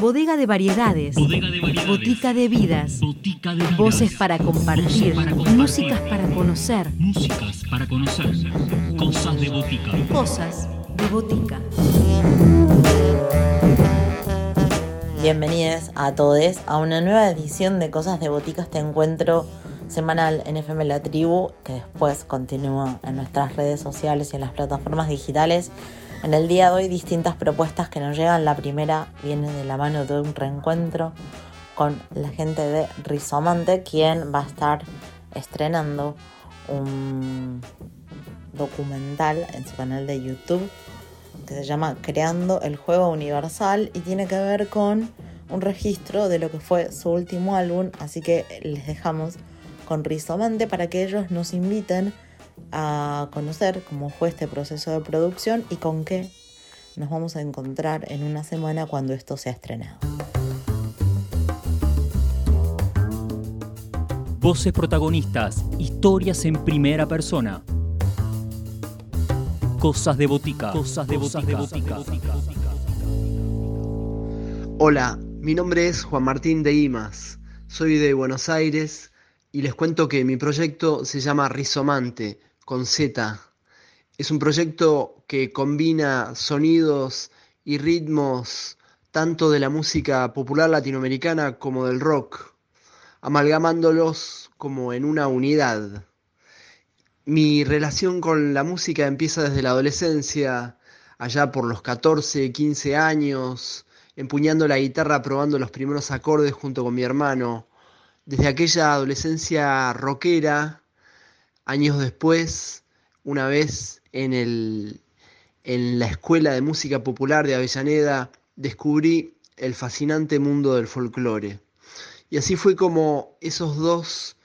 Bodega de variedades. Botica de vidas. Voces para compartir. Músicas para conocer. Músicas para conocer. Cosas de botica. Cosas de botica. Bienvenidos a todos a una nueva edición de Cosas de Botica, este encuentro semanal en FM La Tribu, que después continúa en nuestras redes sociales y en las plataformas digitales. En el día de hoy distintas propuestas que nos llegan. La primera viene de la mano de un reencuentro con la gente de Rizomante, quien va a estar estrenando un documental en su canal de YouTube que se llama Creando el Juego Universal y tiene que ver con un registro de lo que fue su último álbum, así que les dejamos con Rizomante para que ellos nos inviten a conocer cómo fue este proceso de producción y con qué nos vamos a encontrar en una semana cuando esto sea estrenado. Voces protagonistas, historias en primera persona. Cosas de botica. Cosas de botica. Hola, mi nombre es Juan Martín de Imas. Soy de Buenos Aires y les cuento que mi proyecto se llama Rizomante con Z. Es un proyecto que combina sonidos y ritmos tanto de la música popular latinoamericana como del rock, amalgamándolos como en una unidad. Mi relación con la música empieza desde la adolescencia, allá por los 14, 15 años, empuñando la guitarra, probando los primeros acordes junto con mi hermano. Desde aquella adolescencia rockera, años después, una vez en, el, en la Escuela de Música Popular de Avellaneda, descubrí el fascinante mundo del folclore. Y así fue como esos dos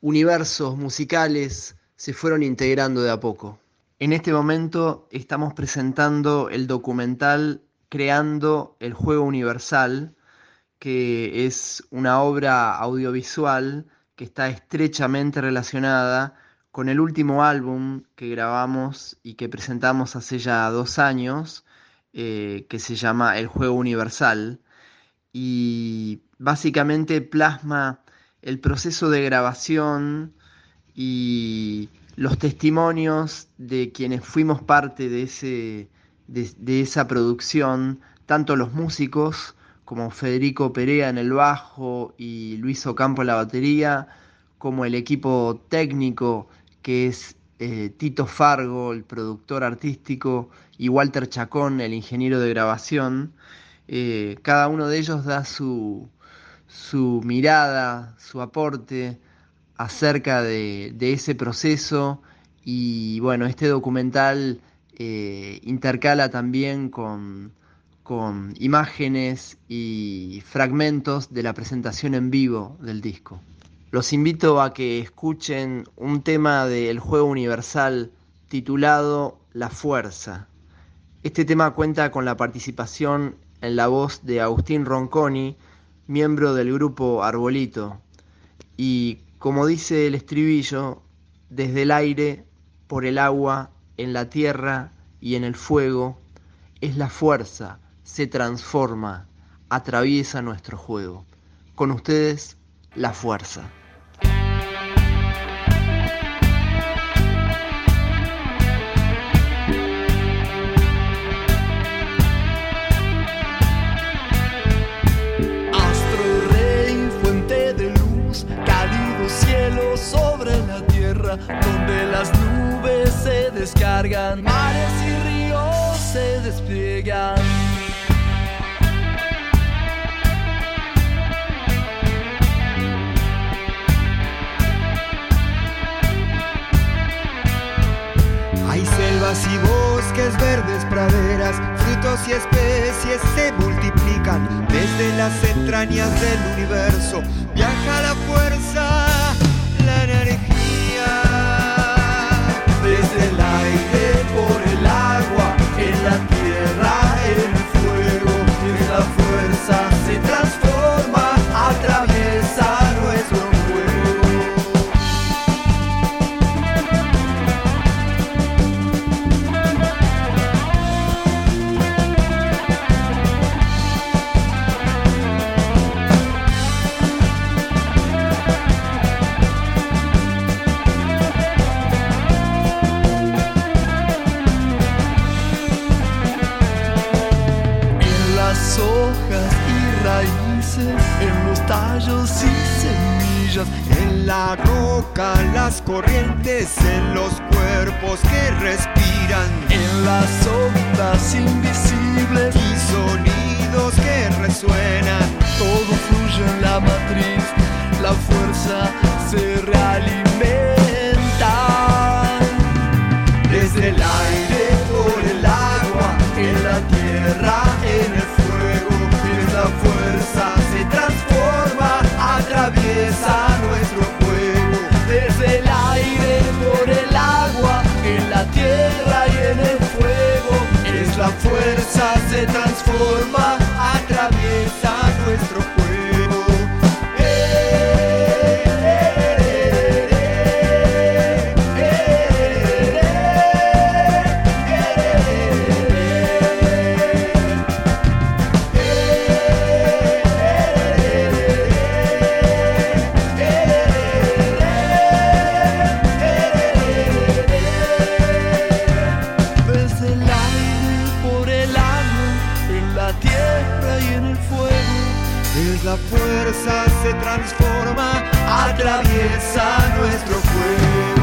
universos musicales se fueron integrando de a poco. En este momento estamos presentando el documental Creando el Juego Universal, que es una obra audiovisual que está estrechamente relacionada con el último álbum que grabamos y que presentamos hace ya dos años, eh, que se llama El Juego Universal, y básicamente plasma el proceso de grabación y los testimonios de quienes fuimos parte de, ese, de, esa producción, tanto los músicos como Federico Perea en el bajo y Luis Ocampo en la batería, como el equipo técnico que es eh, Tito Fargo, el productor artístico, y Walter Chacón, el ingeniero de grabación. Eh, cada uno de ellos da su, su mirada, su aporte acerca de, ese proceso y bueno, este documental eh, intercala también con, con imágenes y fragmentos de la presentación en vivo del disco. Los invito a que escuchen un tema del juego universal titulado La Fuerza. Este tema cuenta con la participación en la voz de Agustín Ronconi, miembro del grupo Arbolito, y como dice el estribillo, desde el aire, por el agua, en la tierra y en el fuego, es la fuerza, se transforma, atraviesa nuestro juego. Con ustedes, la fuerza. Donde las nubes se descargan, mares y ríos se despliegan. Hay selvas y bosques, verdes praderas, frutos y especies se multiplican desde las entrañas del universo. Viaja la fuerza, roca, las corrientes, en los cuerpos que respiran, en las ondas invisibles y sonidos que resuenan. Todo fluye en la matriz, la fuerza se realimenta se transforma, atraviesa nuestro cuerpo.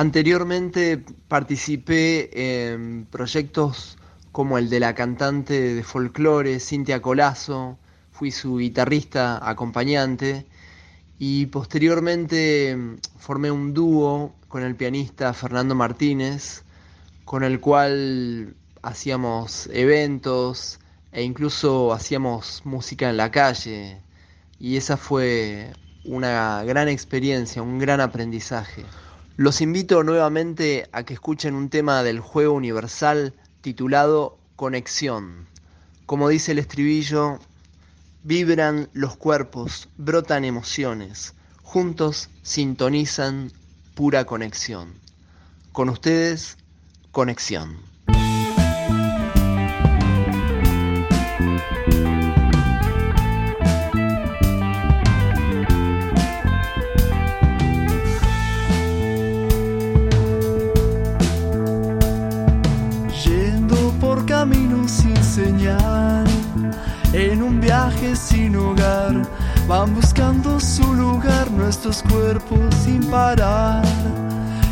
Anteriormente participé en proyectos como el de la cantante de folclore Cintia Colazo, fui su guitarrista acompañante. Y posteriormente formé un dúo con el pianista Fernando Martínez, con el cual hacíamos eventos e incluso hacíamos música en la calle. Y esa fue una gran experiencia, un gran aprendizaje. Los invito nuevamente a que escuchen un tema del juego universal titulado Conexión. Como dice el estribillo, vibran los cuerpos, brotan emociones, juntos sintonizan pura conexión. Con ustedes, conexión. En un viaje sin hogar, van buscando su lugar nuestros cuerpos sin parar,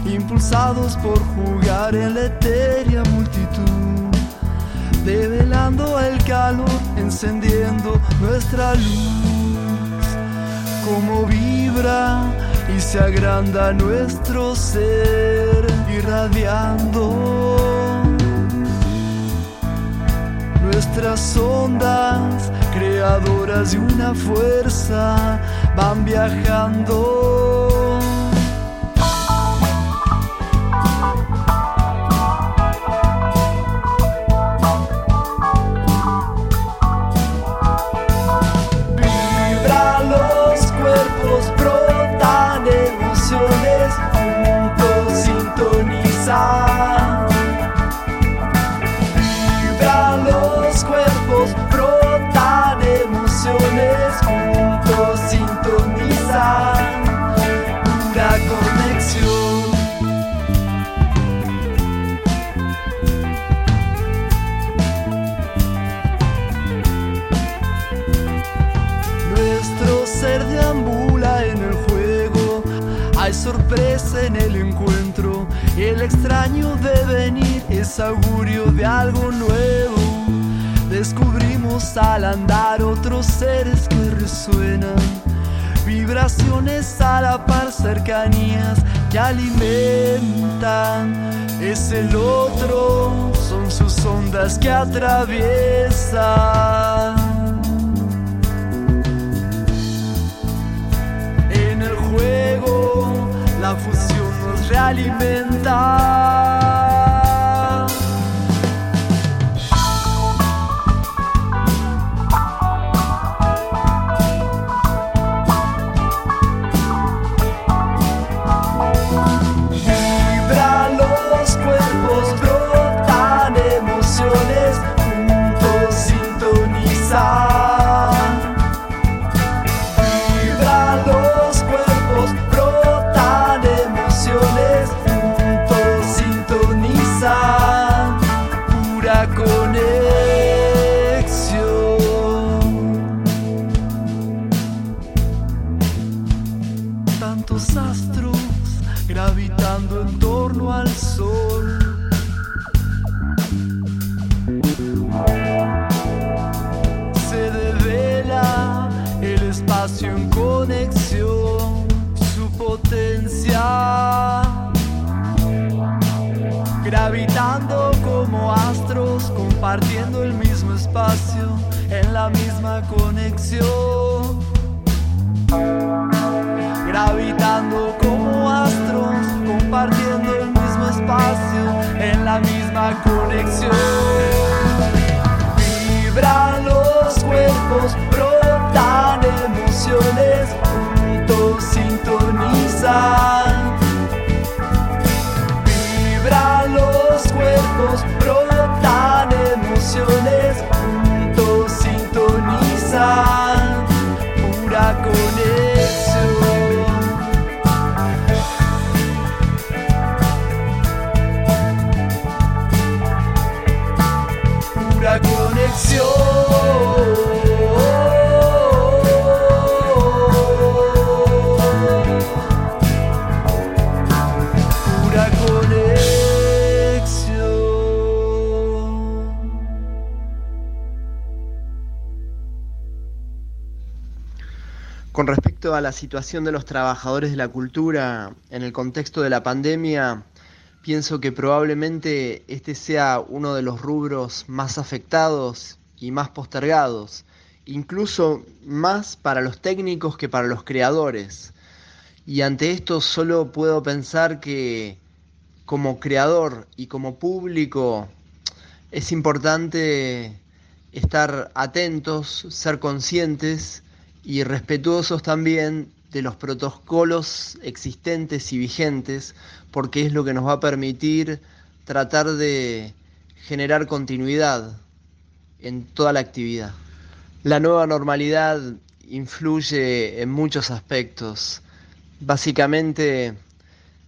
impulsados por jugar en la etérea multitud, develando el calor, encendiendo nuestra luz, como vibra y se agranda nuestro ser, irradiando nuestras ondas, creadoras de una fuerza, van viajando. Sorpresa en el encuentro. El extraño venir es augurio de algo nuevo. Descubrimos al andar otros seres que resuenan. Vibraciones a la par, cercanías que alimentan. Es el otro, son sus ondas que atraviesan. Nos astros gravitando en torno al sol. Se devela el espacio en conexión, su potencia. Gravitando como astros, compartiendo el mismo espacio, en la misma conexión. Gravitando como astros, compartiendo el mismo espacio, en la misma conexión. Vibran los cuerpos, brotan Con respecto a la situación de los trabajadores de la cultura en el contexto de la pandemia, pienso que probablemente este sea uno de los rubros más afectados y más postergados, incluso más para los técnicos que para los creadores. Y ante esto solo puedo pensar que como creador y como público es importante estar atentos, ser conscientes, y respetuosos también de los protocolos existentes y vigentes, porque es lo que nos va a permitir tratar de generar continuidad en toda la actividad. La nueva normalidad influye en muchos aspectos. Básicamente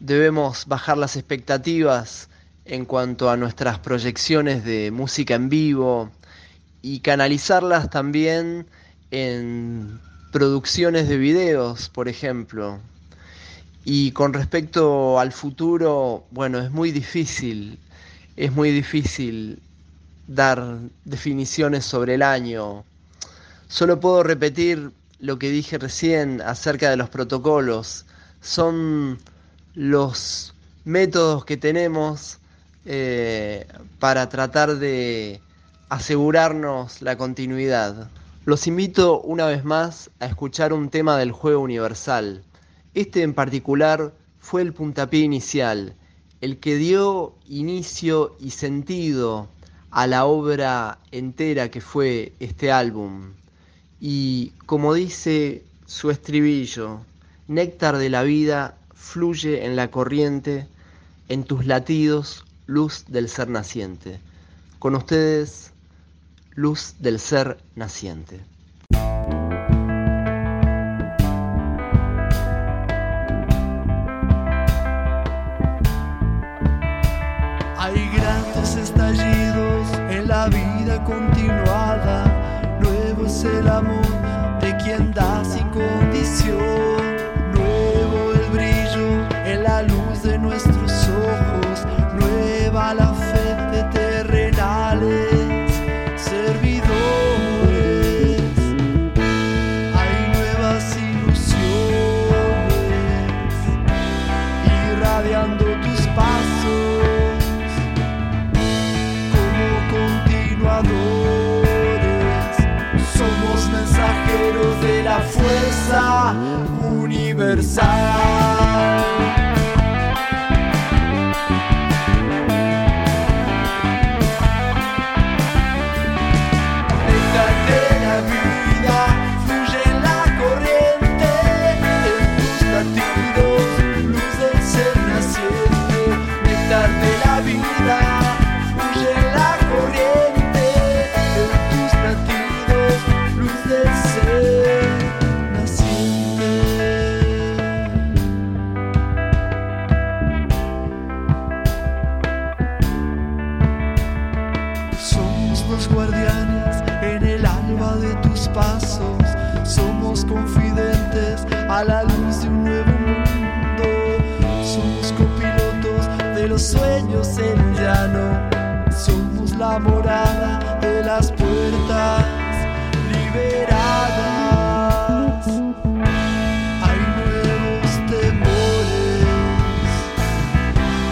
debemos bajar las expectativas en cuanto a nuestras proyecciones de música en vivo y canalizarlas también en producciones de videos, por ejemplo. Y con respecto al futuro, bueno, es muy difícil, es muy difícil dar definiciones sobre el año. Solo puedo repetir lo que dije recién acerca de los protocolos. Son los métodos que tenemos eh, para tratar de asegurarnos la continuidad. Los invito una vez más a escuchar un tema del juego universal. Este en particular fue el puntapié inicial, el que dio inicio y sentido a la obra entera que fue este álbum. Y como dice su estribillo, néctar de la vida fluye en la corriente, en tus latidos, luz del ser naciente. Con ustedes, luz del ser naciente. Hay grandes estallidos en la vida continuada, nuevo es el amor de quien da sin condición, universal. Somos la morada de las puertas liberadas. Hay nuevos temores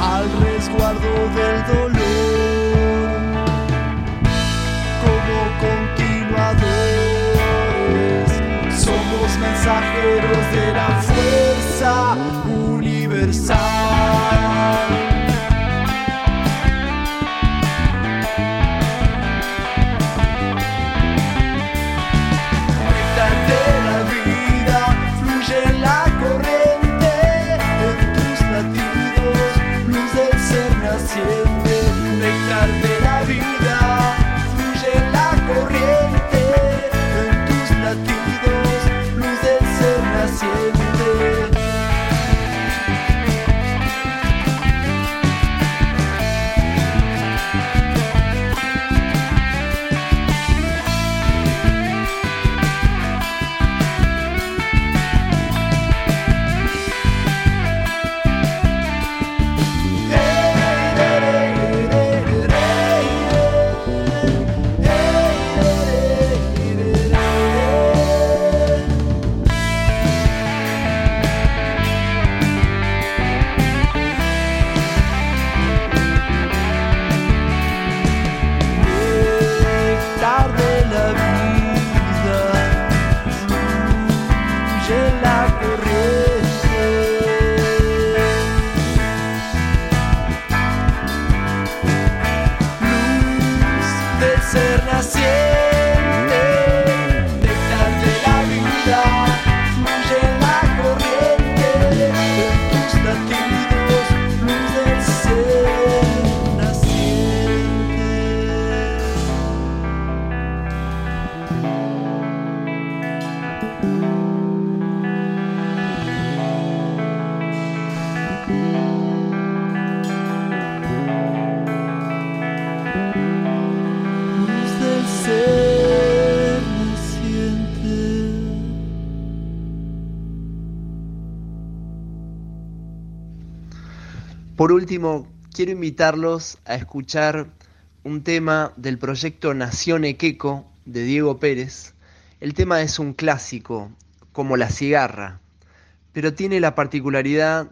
al resguardo del dolor. Como continuadores, somos mensajeros de la fuerza. se eu Por último, quiero invitarlos a escuchar un tema del proyecto Nación Equeco de Diego Pérez. El tema es un clásico, como la cigarra, pero tiene la particularidad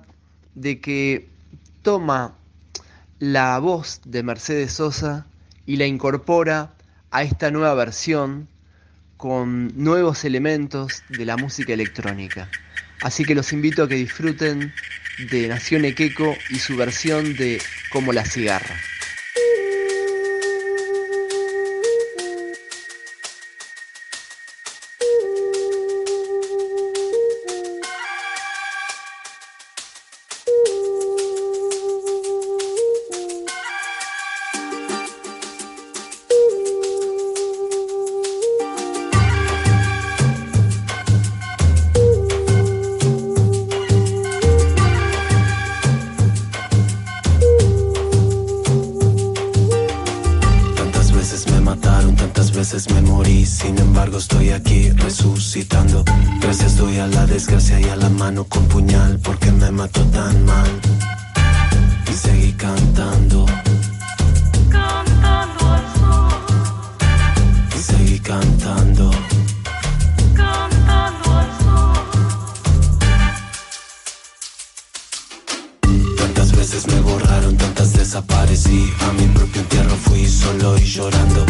de que toma la voz de Mercedes Sosa y la incorpora a esta nueva versión con nuevos elementos de la música electrónica. Así que los invito a que disfruten de Nación Equeco y su versión de Como la cigarra. a la desgracia y a la mano con puñal porque me mató tan mal. Y seguí cantando. Cantando al sol. Y seguí cantando. Cantando al sol. Tantas veces me borraron, tantas desaparecí. A mi propio entierro fui solo y llorando.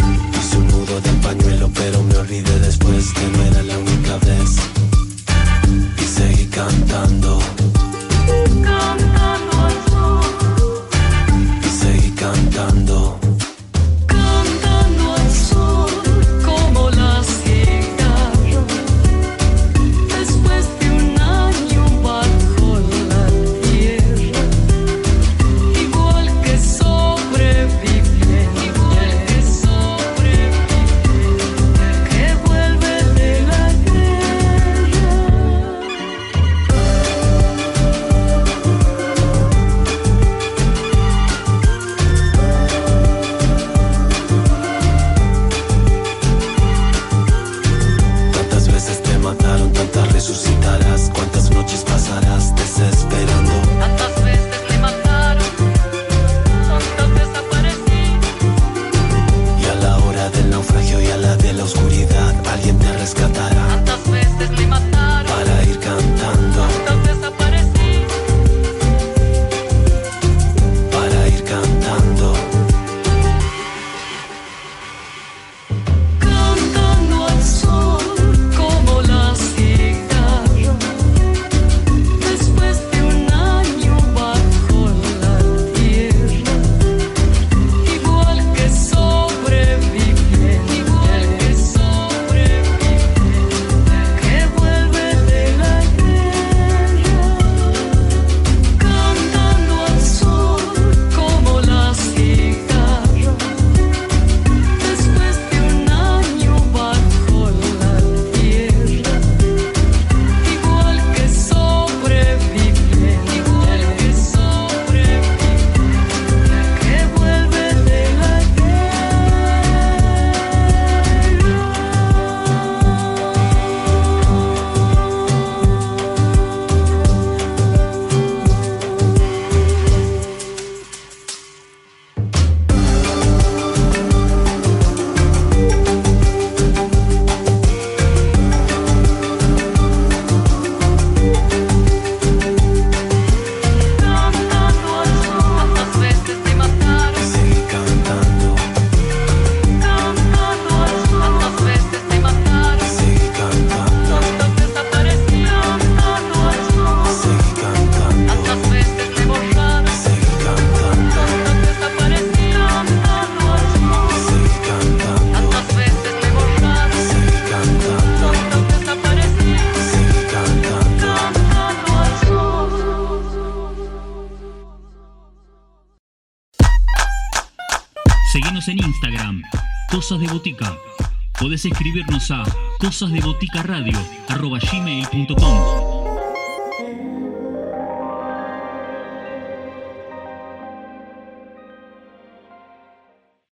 Escribirnos a cosasdeboticaradio.com